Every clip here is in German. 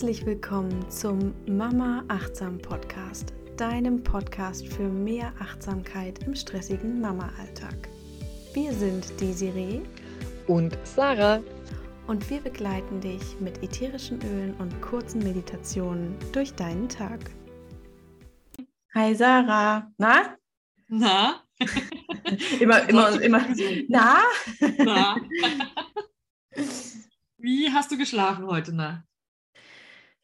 Herzlich willkommen zum Mama Achtsam Podcast, deinem Podcast für mehr Achtsamkeit im stressigen Mama-Alltag. Wir sind Desiree und Sarah und wir begleiten dich mit ätherischen Ölen und kurzen Meditationen durch deinen Tag. Hi Sarah, na? Na? immer, immer, immer. Na? Na? Wie hast du geschlafen heute Nacht?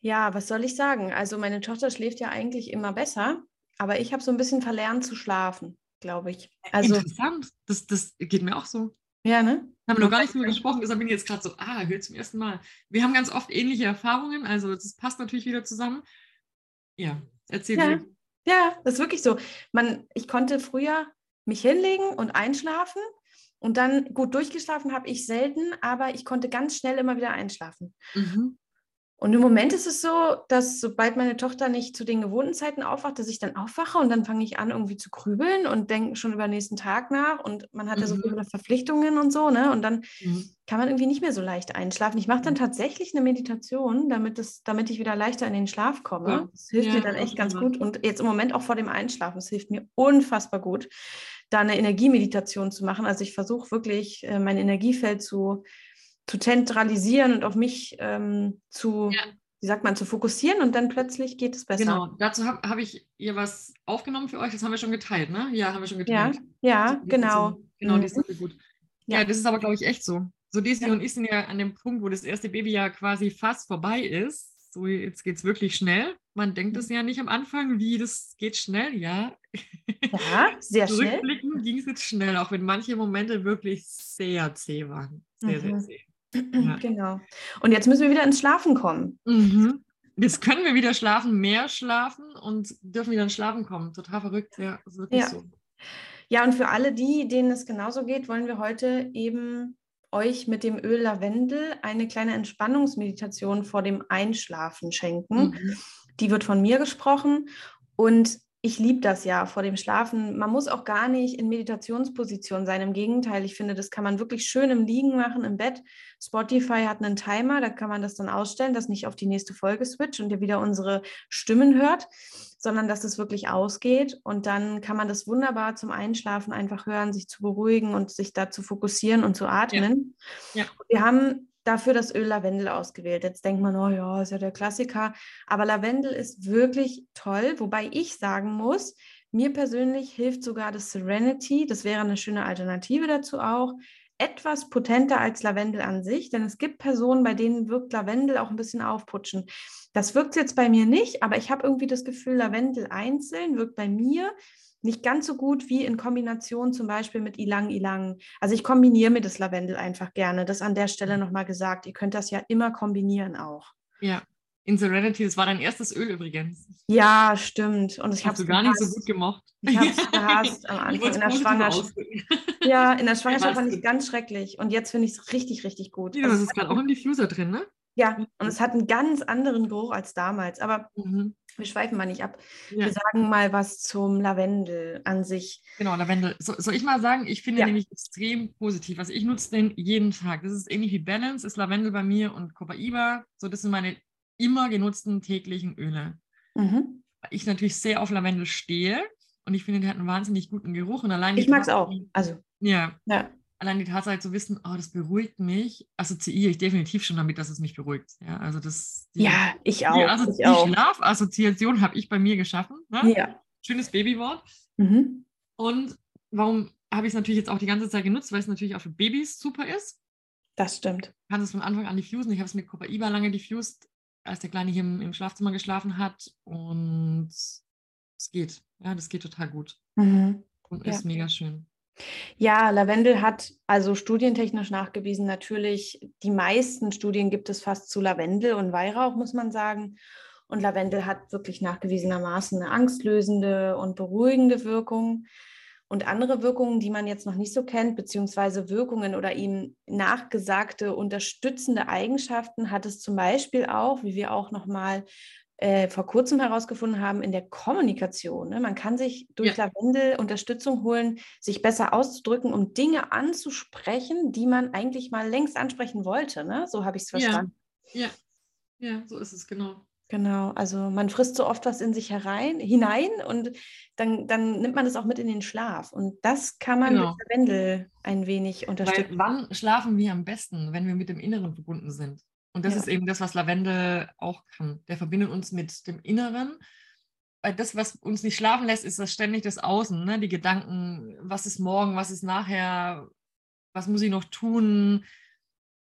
Ja, was soll ich sagen? Also meine Tochter schläft ja eigentlich immer besser, aber ich habe so ein bisschen verlernt zu schlafen, glaube ich. Also, Interessant, das, das geht mir auch so. Ja, ne? Haben wir noch gar nicht drüber gesprochen, deshalb bin ich jetzt gerade so, ah, höre zum ersten Mal. Wir haben ganz oft ähnliche Erfahrungen, also das passt natürlich wieder zusammen. Ja, erzähl ja. mir. Ja, das ist wirklich so. Man, ich konnte früher mich hinlegen und einschlafen und dann gut durchgeschlafen habe ich selten, aber ich konnte ganz schnell immer wieder einschlafen. Mhm. Und im Moment ist es so, dass sobald meine Tochter nicht zu den gewohnten Zeiten aufwacht, dass ich dann aufwache und dann fange ich an, irgendwie zu grübeln und denke schon über den nächsten Tag nach. Und man hat ja so Mhm. viele Verpflichtungen und so, ne? Und dann Mhm. kann man irgendwie nicht mehr so leicht einschlafen. Ich mache dann tatsächlich eine Meditation, damit, das, damit ich wieder leichter in den Schlaf komme. Ja. Das hilft Ja, mir dann echt ganz gut. Und jetzt im Moment auch vor dem Einschlafen, es hilft mir unfassbar gut, da eine Energiemeditation zu machen. Also ich versuche wirklich, äh, mein Energiefeld zu, zu zentralisieren und auf mich ähm, zu, Ja. wie sagt man, zu fokussieren und dann plötzlich geht es besser. Genau, dazu habe hab ich ihr was aufgenommen für euch, das haben wir schon geteilt, ne? Ja, haben wir schon Ja, geteilt. ja, Die ist genau. so- Genau, die ist Mhm. sehr gut. Ja. Ja, das ist aber, glaube ich, echt so. So, Desi Ja. und ich sind ja an dem Punkt, wo das erste Baby ja quasi fast vorbei ist. So, jetzt geht es wirklich schnell. Man denkt es ja nicht am Anfang, wie das geht schnell, ja. Ja, sehr schnell. Rückblickend ging es jetzt schnell, auch wenn manche Momente wirklich sehr zäh waren. Sehr, sehr Mhm. zäh. Ja. Genau. Und jetzt müssen wir wieder ins Schlafen kommen. Mhm. Jetzt können wir wieder schlafen, mehr schlafen und dürfen wieder ins Schlafen kommen. Total verrückt, ja. Ist wirklich Ja. so. Ja, und für alle die, denen es genauso geht, wollen wir heute eben euch mit dem Öl Lavendel eine kleine Entspannungsmeditation vor dem Einschlafen schenken. Mhm. Die wird von mir gesprochen und ich liebe das ja vor dem Schlafen. Man muss auch gar nicht in Meditationsposition sein. Im Gegenteil, ich finde, das kann man wirklich schön im Liegen machen, im Bett. Spotify hat einen Timer, da kann man das dann ausstellen, dass nicht auf die nächste Folge switcht und ihr wieder unsere Stimmen hört, sondern dass es wirklich ausgeht. Und dann kann man das wunderbar zum Einschlafen einfach hören, sich zu beruhigen und sich da zu fokussieren und zu atmen. Ja. Wir haben dafür das Öl Lavendel ausgewählt. Jetzt denkt man, oh ja, ist ja der Klassiker. Aber Lavendel ist wirklich toll, wobei ich sagen muss, mir persönlich hilft sogar das Serenity. Das wäre eine schöne Alternative dazu auch. Etwas potenter als Lavendel an sich, denn es gibt Personen, bei denen wirkt Lavendel auch ein bisschen aufputschen. Das wirkt jetzt bei mir nicht, aber ich habe irgendwie das Gefühl, Lavendel einzeln wirkt bei mir nicht ganz so gut wie in Kombination zum Beispiel mit Ilang Ilang. Also ich kombiniere mir das Lavendel einfach gerne. Das an der Stelle nochmal gesagt. Ihr könnt das ja immer kombinieren auch. Ja. In Serenity, das war dein erstes Öl übrigens. Ja, stimmt. Und ich habe Hast du es gar nicht so gut gemocht. Ich habe es gehasst am Anfang in der Schwangerschaft. Ja, in der Schwangerschaft fand ich es ganz schrecklich. Und jetzt finde ich es richtig, richtig gut. Ja, Also das es ist gerade auch im Diffuser drin, ne? Ja, und es hat einen ganz anderen Geruch als damals. Aber Mhm. Wir schweifen mal nicht ab. Ja. Wir sagen mal was zum Lavendel an sich. Genau, Lavendel. So, soll ich mal sagen, ich finde Ja. den nämlich extrem positiv. Also ich nutze den jeden Tag. Das ist ähnlich wie Balance, ist Lavendel bei mir und Copaiba. So, das sind meine immer genutzten täglichen Öle. Mhm. Ich natürlich sehr auf Lavendel stehe und ich finde, der hat einen wahnsinnig guten Geruch. Und allein Ich mag es auch. Also, Ja, ja. Allein die Tatsache zu wissen, oh, das beruhigt mich, assoziiere ich definitiv schon damit, dass es mich beruhigt. Ja, also das die, Ja, ich die, auch. Assozi ich auch. die Schlafassoziation habe ich bei mir geschaffen. Ne? Ja. Schönes Babywort. Mhm. Und warum habe ich es natürlich jetzt auch die ganze Zeit genutzt, weil es natürlich auch für Babys super ist. Das stimmt. Kann es von Anfang an diffusen. Ich habe es mit Copaiba lange diffused, als der Kleine hier im, im Schlafzimmer geschlafen hat. Und es geht. Ja, das geht total gut. Mhm. Und Ja. ist mega schön. Ja, Lavendel hat also studientechnisch nachgewiesen, natürlich, die meisten Studien gibt es fast zu Lavendel und Weihrauch, muss man sagen. Und Lavendel hat wirklich nachgewiesenermaßen eine angstlösende und beruhigende Wirkung. Und andere Wirkungen, die man jetzt noch nicht so kennt, beziehungsweise Wirkungen oder ihm nachgesagte unterstützende Eigenschaften, hat es zum Beispiel auch, wie wir auch nochmal äh, vor kurzem herausgefunden haben, in der Kommunikation. Ne? Man kann sich durch Ja. Lavendel Unterstützung holen, sich besser auszudrücken, um Dinge anzusprechen, die man eigentlich mal längst ansprechen wollte. Ne? So habe ich es Ja. verstanden. Ja. Ja, so ist es, genau. Genau, also man frisst so oft was in sich herein, hinein und dann, dann nimmt man es auch mit in den Schlaf. Und das kann man Genau. mit Lavendel ein wenig unterstützen. Weil wann schlafen wir am besten, wenn wir mit dem Inneren verbunden sind? Und das Ja. ist eben das, was Lavendel auch kann. Der verbindet uns mit dem Inneren. Weil das, was uns nicht schlafen lässt, ist das ständig das Außen, ne? die Gedanken, was ist morgen, was ist nachher, was muss ich noch tun,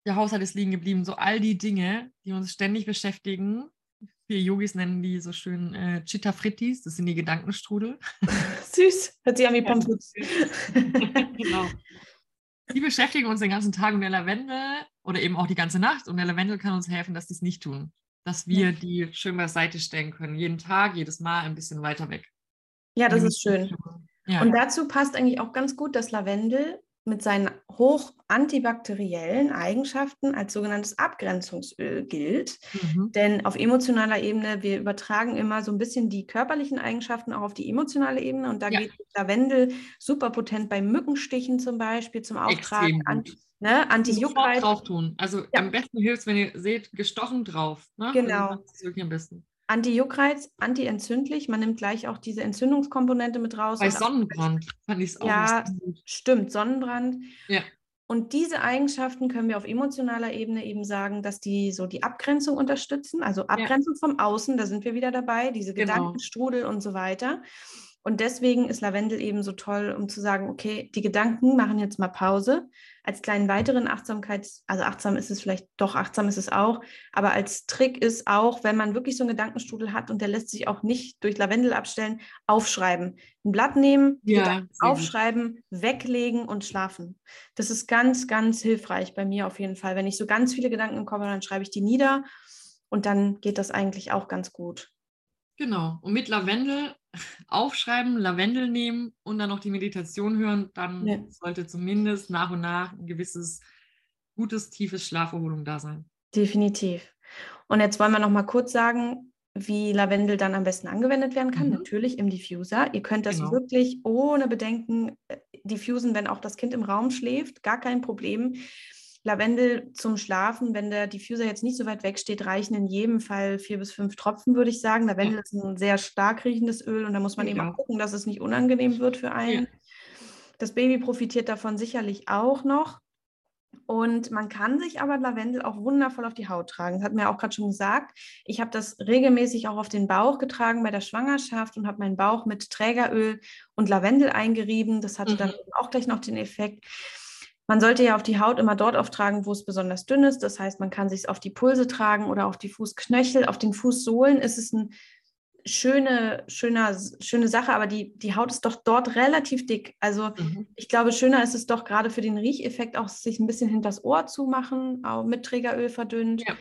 der Haushalt ist liegen geblieben, so all die Dinge, die uns ständig beschäftigen. Wir Yogis nennen die so schön äh, Chitta Frittis, das sind die Gedankenstrudel. Süß, hört sich an wie. Pommes genau. Die beschäftigen uns den ganzen Tag und der Lavendel oder eben auch die ganze Nacht und der Lavendel kann uns helfen, dass die es nicht tun. Dass wir Ja. die schön beiseite stellen können. Jeden Tag, jedes Mal ein bisschen weiter weg. Ja, das ist schön. Ja, Und dazu passt eigentlich auch ganz gut, dass Lavendel mit seinen hoch antibakteriellen Eigenschaften als sogenanntes Abgrenzungsöl gilt. mhm. Denn auf emotionaler Ebene, wir übertragen immer so ein bisschen die körperlichen Eigenschaften auch auf die emotionale Ebene. Und da Ja. geht Lavendel super potent bei Mückenstichen zum Beispiel zum Auftragen. extrem. Ne, Sofort Anti-Juckreiz. drauf tun. Also Ja. am besten hilft es, wenn ihr seht, gestochen drauf. Ne? Genau. Also das ist wirklich am besten. Anti-Juckreiz, anti-entzündlich. Man nimmt gleich auch diese Entzündungskomponente mit raus. Bei Sonnenbrand fand ich es auch Ja. Stimmt, Sonnenbrand. Ja. Und diese Eigenschaften können wir auf emotionaler Ebene eben sagen, dass die so die Abgrenzung unterstützen, also Abgrenzung vom Außen, da sind wir wieder dabei, diese Genau. Gedankenstrudel und so weiter. Und deswegen ist Lavendel eben so toll, um zu sagen, okay, die Gedanken machen jetzt mal Pause. Als kleinen weiteren Achtsamkeits, also achtsam ist es vielleicht, doch achtsam ist es auch, aber als Trick ist auch, wenn man wirklich so einen Gedankenstrudel hat und der lässt sich auch nicht durch Lavendel abstellen, aufschreiben. Ein Blatt nehmen, Ja, aufschreiben, weglegen und schlafen. Das ist ganz, ganz hilfreich bei mir auf jeden Fall. Wenn ich so ganz viele Gedanken habe, dann schreibe ich die nieder und dann geht das eigentlich auch ganz gut. Genau. Und mit Lavendel aufschreiben, Lavendel nehmen und dann noch die Meditation hören, dann Ja. sollte zumindest nach und nach ein gewisses gutes, tiefes Schlaferholung da sein. Definitiv. Und jetzt wollen wir noch mal kurz sagen, wie Lavendel dann am besten angewendet werden kann. Mhm. Natürlich im Diffuser. Ihr könnt das Genau. wirklich ohne Bedenken äh, diffusen, wenn auch das Kind im Raum schläft. Gar kein Problem. Lavendel zum Schlafen, wenn der Diffuser jetzt nicht so weit weg steht, reichen in jedem Fall vier bis fünf Tropfen, würde ich sagen. Lavendel ist ein sehr stark riechendes Öl und da muss man Finde eben auch gucken, dass es nicht unangenehm wird für einen. Das Baby profitiert davon sicherlich auch noch. Und man kann sich aber Lavendel auch wundervoll auf die Haut tragen. Das hat mir auch gerade schon gesagt. Ich habe das regelmäßig auch auf den Bauch getragen bei der Schwangerschaft und habe meinen Bauch mit Trägeröl und Lavendel eingerieben. Das hatte dann Mhm. eben auch gleich noch den Effekt. Man sollte ja auf die Haut immer dort auftragen, wo es besonders dünn ist. Das heißt, man kann sich auf die Pulse tragen oder auf die Fußknöchel. Auf den Fußsohlen ist es ein schöne, schöner, schöne Sache, aber die, die Haut ist doch dort relativ dick. Also Mhm. ich glaube, schöner ist es doch gerade für den Riecheffekt auch, sich ein bisschen hinters Ohr zu machen, auch mit Trägeröl verdünnt. Ja.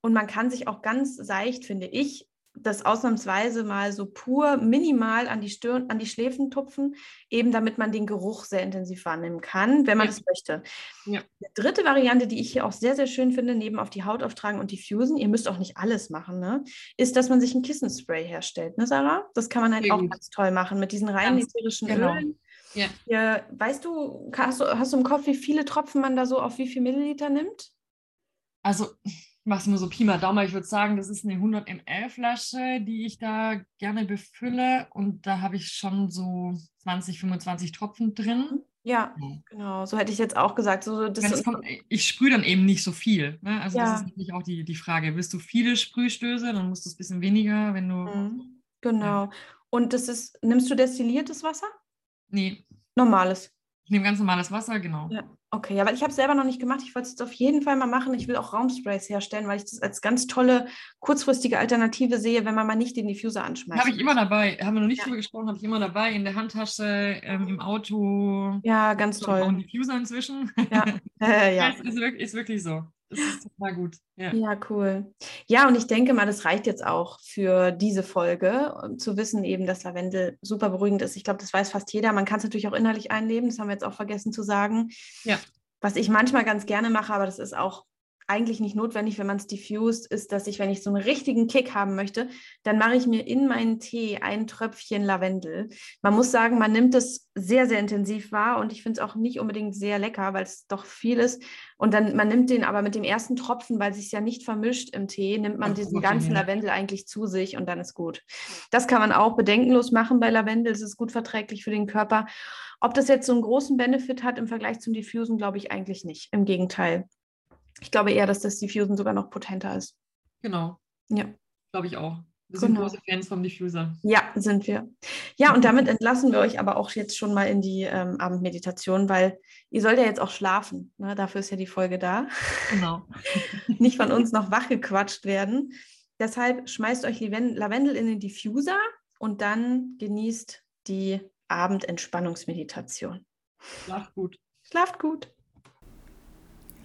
Und man kann sich auch ganz seicht, finde ich, das ausnahmsweise mal so pur minimal an die Stirn, an die Schläfen tupfen, eben damit man den Geruch sehr intensiv wahrnehmen kann, wenn man Ja. das möchte. Ja. Eine dritte Variante, die ich hier auch sehr, sehr schön finde, neben auf die Haut auftragen und diffusen, ihr müsst auch nicht alles machen, ne, ist, dass man sich ein Kissenspray herstellt, ne, Sarah? Das kann man halt Sehr auch ganz toll machen mit diesen rein ätherischen genau. Ölen. Ja. Ja, weißt du, hast du, hast du im Kopf, wie viele Tropfen man da so auf wie viel Milliliter nimmt? Also, es nur so Pi mal Daumen. Ich würde sagen, das ist eine 100 ml Flasche, die ich da gerne befülle. Und da habe ich schon so 20, 25 Tropfen drin. Ja, Ja. genau. So hätte ich jetzt auch gesagt. So, das kommt, ich sprühe dann eben nicht so viel. Ne? Also Ja. das ist natürlich auch die, die Frage. Willst du viele Sprühstöße, dann musst du es ein bisschen weniger. Wenn du. Mhm. genau. Und das ist, nimmst du destilliertes Wasser? Nee, Normales. ich nehme ganz normales Wasser, genau. Ja. Okay, ja, weil ich habe es selber noch nicht gemacht. Ich wollte es jetzt auf jeden Fall mal machen. Ich will auch Raumsprays herstellen, weil ich das als ganz tolle kurzfristige Alternative sehe, wenn man mal nicht den Diffuser anschmeißt. Habe ich immer dabei. Haben wir noch nicht Ja. drüber gesprochen, habe ich immer dabei. In der Handtasche, ähm, im Auto. Ja, ganz habe auch einen toll. Diffuser inzwischen. Ja, äh, Ja, ist wirklich, ist wirklich so. Es ist total gut. Ja. Ja, cool. Ja, und ich denke mal, das reicht jetzt auch für diese Folge, um zu wissen eben, dass Lavendel super beruhigend ist. Ich glaube, das weiß fast jeder. Man kann es natürlich auch innerlich einnehmen, das haben wir jetzt auch vergessen zu sagen. Ja. Was ich manchmal ganz gerne mache, aber das ist auch eigentlich nicht notwendig, wenn man es diffused, ist, dass ich, wenn ich so einen richtigen Kick haben möchte, dann mache ich mir in meinen Tee ein Tröpfchen Lavendel. Man muss sagen, man nimmt es sehr, sehr intensiv wahr und ich finde es auch nicht unbedingt sehr lecker, weil es doch viel ist. Und dann, man nimmt den aber mit dem ersten Tropfen, weil es sich ja nicht vermischt im Tee, nimmt man Ach, diesen ganzen. Lavendel eigentlich zu sich und dann ist gut. Das kann man auch bedenkenlos machen bei Lavendel. Es ist gut verträglich für den Körper. Ob das jetzt so einen großen Benefit hat im Vergleich zum Diffusen, glaube ich eigentlich nicht. Im Gegenteil. Ich glaube eher, dass das Diffusen sogar noch potenter ist. Genau. Ja. Glaube ich auch. Wir sind genau. große Fans vom Diffuser. Ja, sind wir. Ja, und damit entlassen wir euch aber auch jetzt schon mal in die ähm, Abendmeditation, weil ihr sollt ja jetzt auch schlafen. Ne? Dafür ist ja die Folge da. Genau. Nicht von uns noch wachgequatscht werden. Deshalb schmeißt euch Lavendel in den Diffuser und dann genießt die Abendentspannungsmeditation. Schlaft gut. Schlaft gut.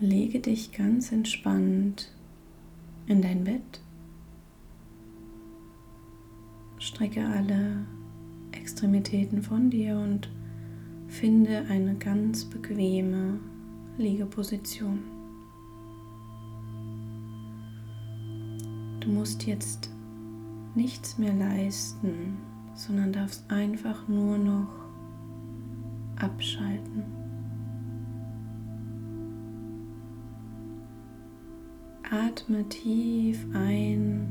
Lege dich ganz entspannt in dein Bett. Strecke alle Extremitäten von dir und finde eine ganz bequeme Liegeposition. Du musst jetzt nichts mehr leisten, sondern darfst einfach nur noch abschalten. Atme tief ein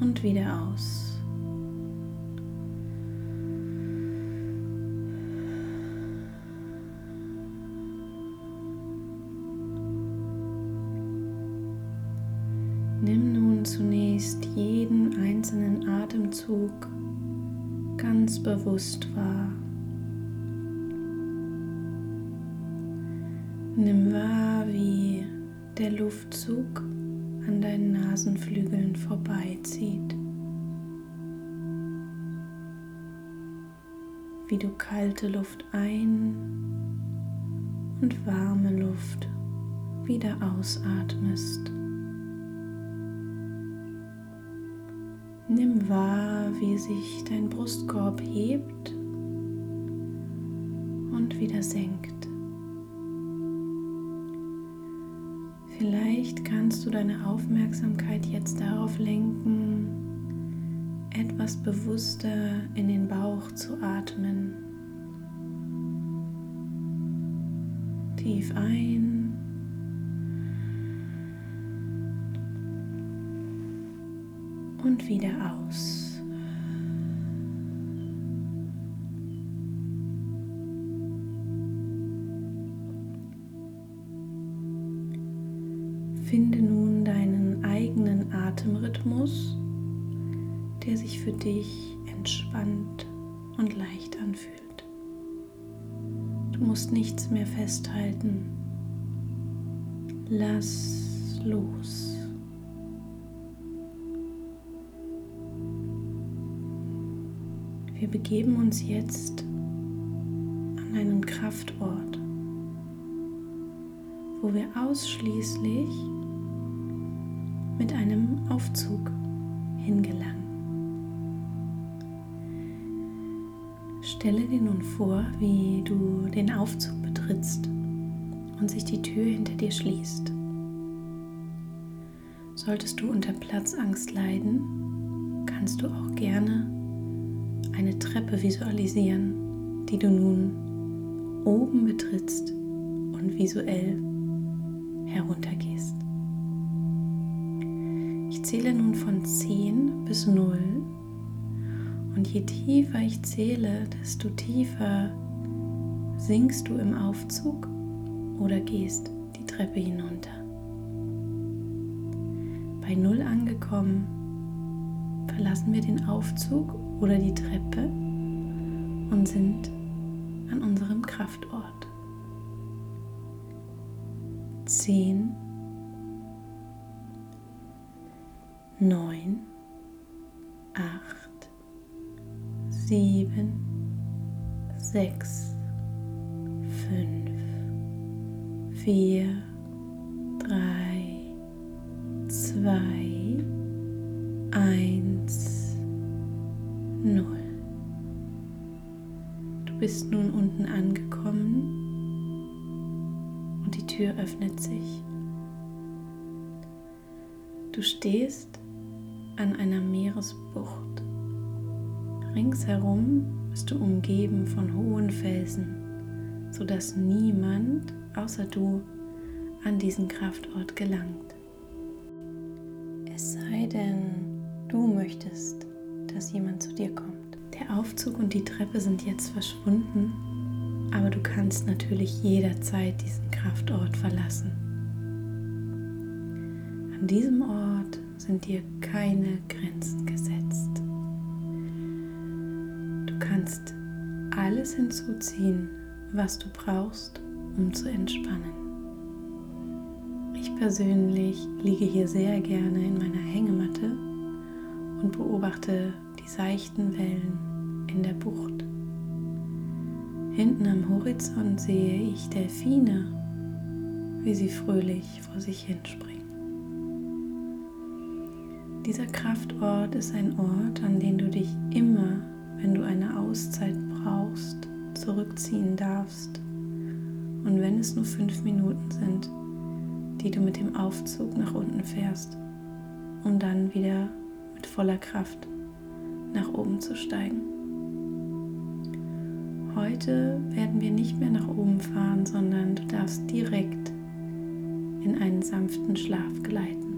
und wieder aus. Nimm nun zunächst jeden einzelnen Atemzug ganz bewusst wahr. Nimm wahr, wie der Luftzug an deinen Nasenflügeln vorbeizieht. Wie du kalte Luft ein und warme Luft wieder ausatmest. Nimm wahr, wie sich dein Brustkorb hebt deine Aufmerksamkeit jetzt darauf lenken, etwas bewusster in den Bauch zu atmen. Tief ein. Und wieder aus. Finde nun deinen eigenen Atemrhythmus, der sich für dich entspannt und leicht anfühlt. Du musst nichts mehr festhalten. Lass los. Wir begeben uns jetzt an einen Kraftort, wo wir ausschließlich mit einem Aufzug hingelangen. Stelle dir nun vor, wie du den Aufzug betrittst und sich die Tür hinter dir schließt. Solltest du unter Platzangst leiden, kannst du auch gerne eine Treppe visualisieren, die du nun oben betrittst und visuell heruntergehst. Zähle nun von 10 bis 0 und je tiefer ich zähle, desto tiefer sinkst du im Aufzug oder gehst die Treppe hinunter. Bei 0 angekommen, verlassen wir den Aufzug oder die Treppe und sind an unserem Kraftort. 10 neun, acht, sieben, sechs, fünf, vier, drei, zwei, eins, null. Du bist nun unten angekommen und die Tür öffnet sich Du stehst an einer Meeresbucht. Ringsherum bist du umgeben von hohen Felsen, sodass niemand außer du an diesen Kraftort gelangt. Es sei denn, du möchtest, dass jemand zu dir kommt. Der Aufzug und die Treppe sind jetzt verschwunden, aber du kannst natürlich jederzeit diesen Kraftort verlassen. An diesem Ort sind dir keine Grenzen gesetzt. Du kannst alles hinzuziehen, was du brauchst, um zu entspannen. Ich persönlich liege hier sehr gerne in meiner Hängematte und beobachte die seichten Wellen in der Bucht. Hinten am Horizont sehe ich Delfine, wie sie fröhlich vor sich hinspringen. Dieser Kraftort ist ein Ort, an den du dich immer, wenn du eine Auszeit brauchst, zurückziehen darfst. Und wenn es nur fünf Minuten sind, die du mit dem Aufzug nach unten fährst, um dann wieder mit voller Kraft nach oben zu steigen. Heute werden wir nicht mehr nach oben fahren, sondern du darfst direkt in einen sanften Schlaf gleiten.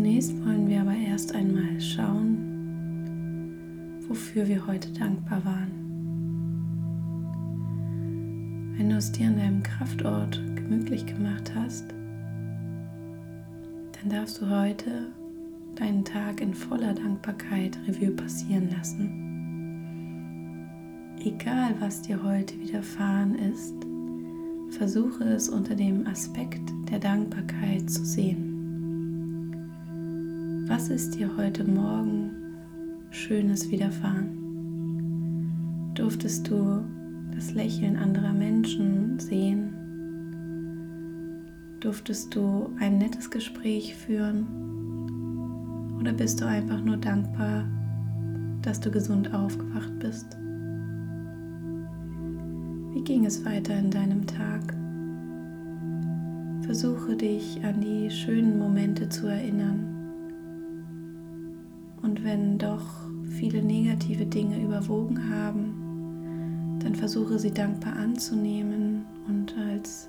Zunächst wollen wir aber erst einmal schauen, wofür wir heute dankbar waren. Wenn du es dir an deinem Kraftort gemütlich gemacht hast, dann darfst du heute deinen Tag in voller Dankbarkeit Revue passieren lassen. Egal, was dir heute widerfahren ist, versuche es unter dem Aspekt der Dankbarkeit zu sehen. Was ist dir heute Morgen Schönes widerfahren? Durftest du das Lächeln anderer Menschen sehen? Durftest du ein nettes Gespräch führen? Oder bist du einfach nur dankbar, dass du gesund aufgewacht bist? Wie ging es weiter in deinem Tag? Versuche dich an die schönen Momente zu erinnern. Und wenn doch viele negative Dinge überwogen haben, dann versuche sie dankbar anzunehmen und als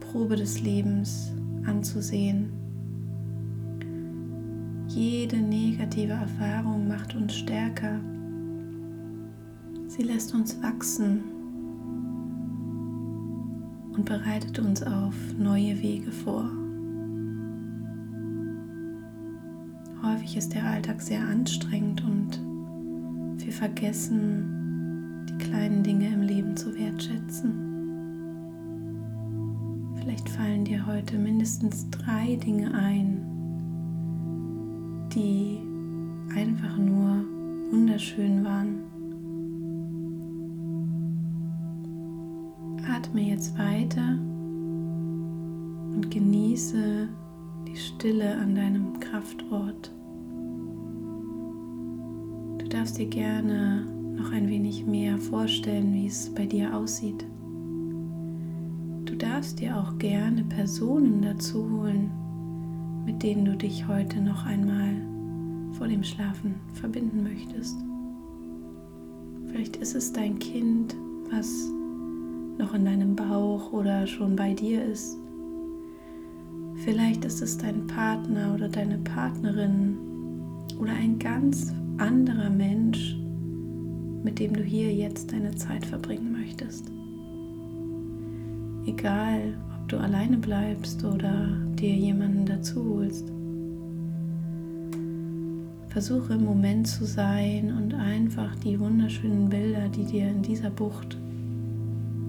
Probe des Lebens anzusehen. Jede negative Erfahrung macht uns stärker. Sie lässt uns wachsen und bereitet uns auf neue Wege vor. Häufig ist der Alltag sehr anstrengend und wir vergessen kleinen Dinge im Leben zu wertschätzen. Vielleicht fallen dir heute mindestens drei Dinge ein, die einfach nur wunderschön waren. Atme jetzt weiter und genieße die Stille an deinem Kraftort. Du darfst dir gerne noch ein wenig mehr vorstellen, wie es bei dir aussieht. Du darfst dir auch gerne Personen dazu holen, mit denen du dich heute noch einmal vor dem Schlafen verbinden möchtest. Vielleicht ist es dein Kind, was noch in deinem Bauch oder schon bei dir ist. Vielleicht ist es dein Partner oder deine Partnerin oder ein ganz anderer Mensch, mit dem du hier jetzt deine Zeit verbringen möchtest. Egal, ob du alleine bleibst oder dir jemanden dazu holst. Versuche im Moment zu sein und einfach die wunderschönen Bilder, die dir in dieser Bucht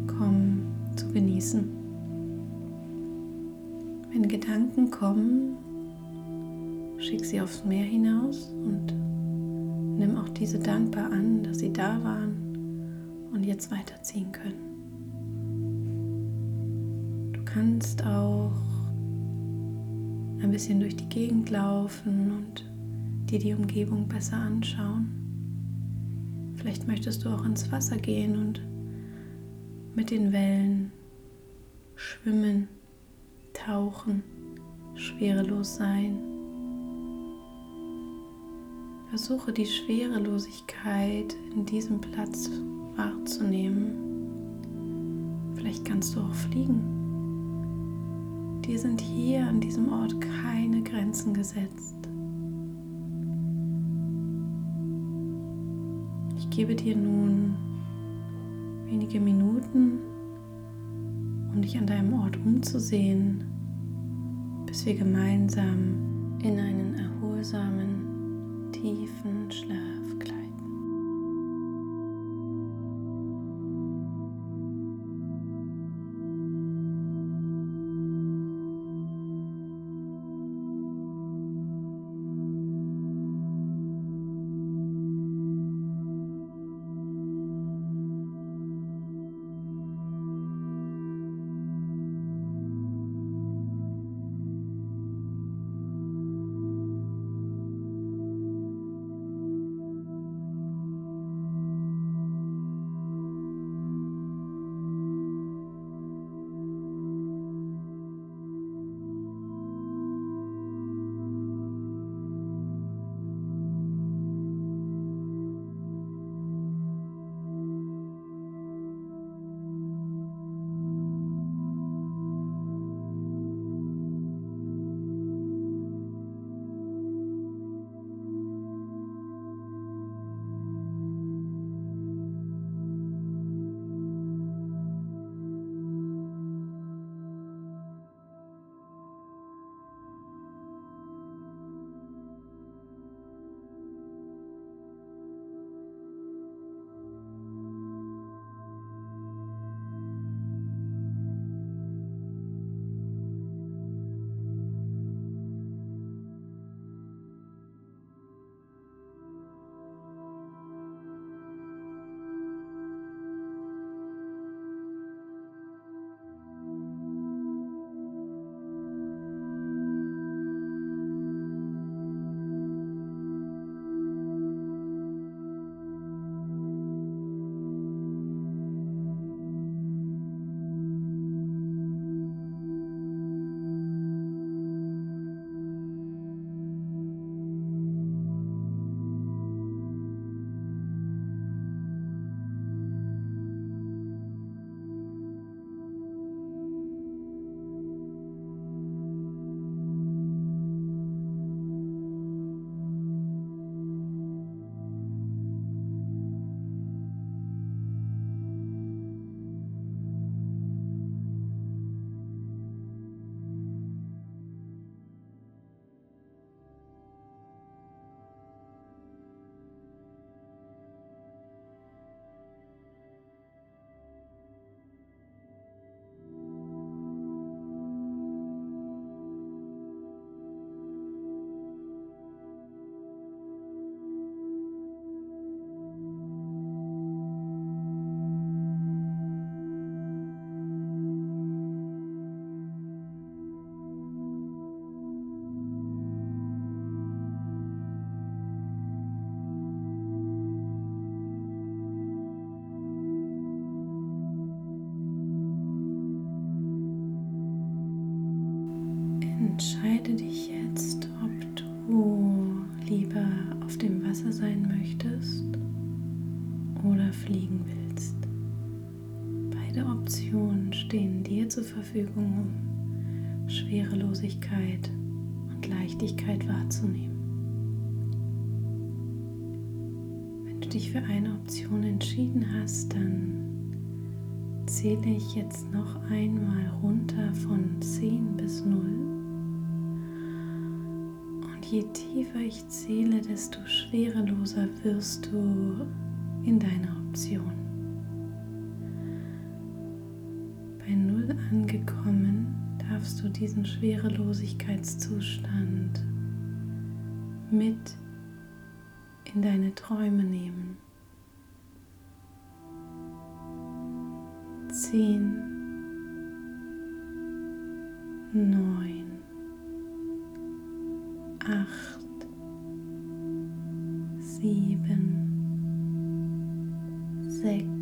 kommen, zu genießen. Wenn Gedanken kommen, schick sie aufs Meer hinaus und Nimm auch diese dankbar an, dass sie da waren und jetzt weiterziehen können. Du kannst auch ein bisschen durch die Gegend laufen und dir die Umgebung besser anschauen. Vielleicht möchtest du auch ins Wasser gehen und mit den Wellen schwimmen eintauchen, schwerelos sein. Versuche die Schwerelosigkeit in diesem Platz wahrzunehmen. Vielleicht kannst du auch fliegen. Dir sind hier an diesem Ort keine Grenzen gesetzt. Ich gebe dir nun wenige Minuten, um dich an deinem Ort umzusehen, bis wir gemeinsam in einen erholsamen tiefen Schlaf wahrzunehmen. Wenn du dich für eine Option entschieden hast, dann zähle ich jetzt noch einmal runter von 10 bis 0 je tiefer ich zähle, desto schwereloser wirst du in deiner Option. Bei Null angekommen, darfst du diesen Schwerelosigkeitszustand mit in deine Träume nehmen. Zehn, neun, acht, sieben, sechs,